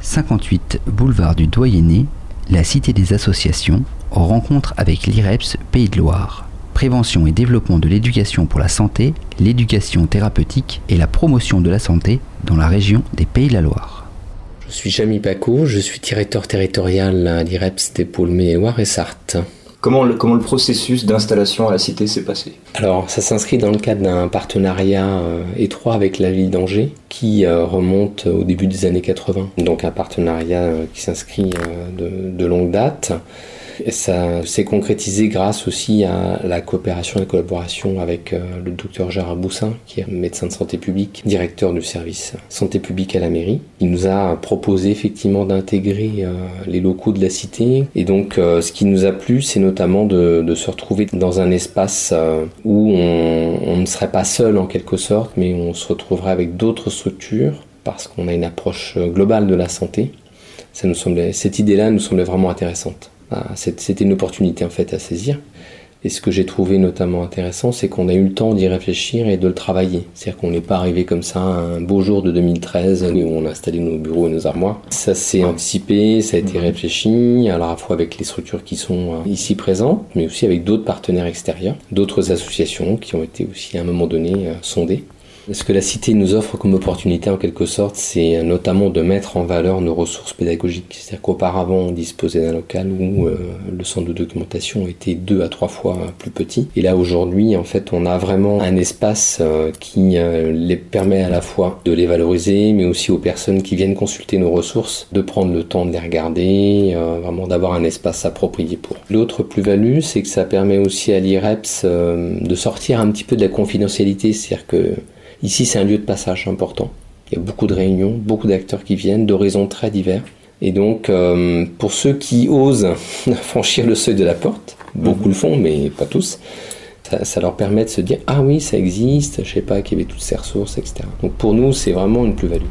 58 boulevard du Doyenné, la Cité des Associations, rencontre avec l'IREPS Pays de Loire. Prévention et développement de l'éducation pour la santé, l'éducation thérapeutique et la promotion de la santé dans la région des Pays de la Loire. Je suis Jamy Paco, je suis directeur territorial à l'IREPS des pôles et Sarthe. Comment le, processus d'installation à la cité s'est passé Alors, ça s'inscrit dans le cadre d'un partenariat euh, étroit avec la ville d'Angers qui euh, remonte au début des années 80. Donc, un partenariat euh, qui s'inscrit de, longue date. Ça s'est concrétisé grâce aussi à la coopération et la collaboration avec euh, le docteur Gérard Boussin, qui est médecin de santé publique, directeur du service santé publique à la mairie. Il nous a proposé effectivement d'intégrer euh, les locaux de la cité. Et donc, euh, ce qui nous a plu, c'est notamment de, se retrouver dans un espace où on, ne serait pas seul en quelque sorte, mais on se retrouverait avec d'autres structures parce qu'on a une approche globale de la santé. Ça nous cette idée-là nous semblait vraiment intéressante. Bah, c'était une opportunité en fait à saisir. Et ce que j'ai trouvé notamment intéressant, c'est qu'on a eu le temps d'y réfléchir et de le travailler. C'est-à-dire qu'on n'est pas arrivé comme ça un beau jour de 2013 où on a installé nos bureaux et nos armoires. Ça s'est anticipé, ça a été réfléchi, à la fois avec les structures qui sont euh, ici présentes, mais aussi avec d'autres partenaires extérieurs, d'autres associations qui ont été aussi à un moment donné euh, sondées. Ce que la cité nous offre comme opportunité en quelque sorte, c'est notamment de mettre en valeur nos ressources pédagogiques. C'est-à-dire qu'auparavant, on disposait d'un local où euh, le centre de documentation était deux à trois fois plus petit. Et là, aujourd'hui, en fait, on a vraiment un espace euh, qui euh, les permet à la fois de les valoriser, mais aussi aux personnes qui viennent consulter nos ressources, de prendre le temps de les regarder, vraiment d'avoir un espace approprié pour. L'autre plus-value, c'est que ça permet aussi à l'IREPS de sortir un petit peu de la confidentialité. C'est-à-dire que Ici, c'est un lieu de passage important. Il y a beaucoup de réunions, beaucoup d'acteurs qui viennent d'horizons très divers. Et donc, euh, pour ceux qui osent franchir le seuil de la porte, beaucoup mhm. le font, mais pas tous, ça, leur permet de se dire Ah oui, ça existe, je sais pas qu'il y avait toutes ces ressources, etc. Donc pour nous, c'est vraiment une plus-value.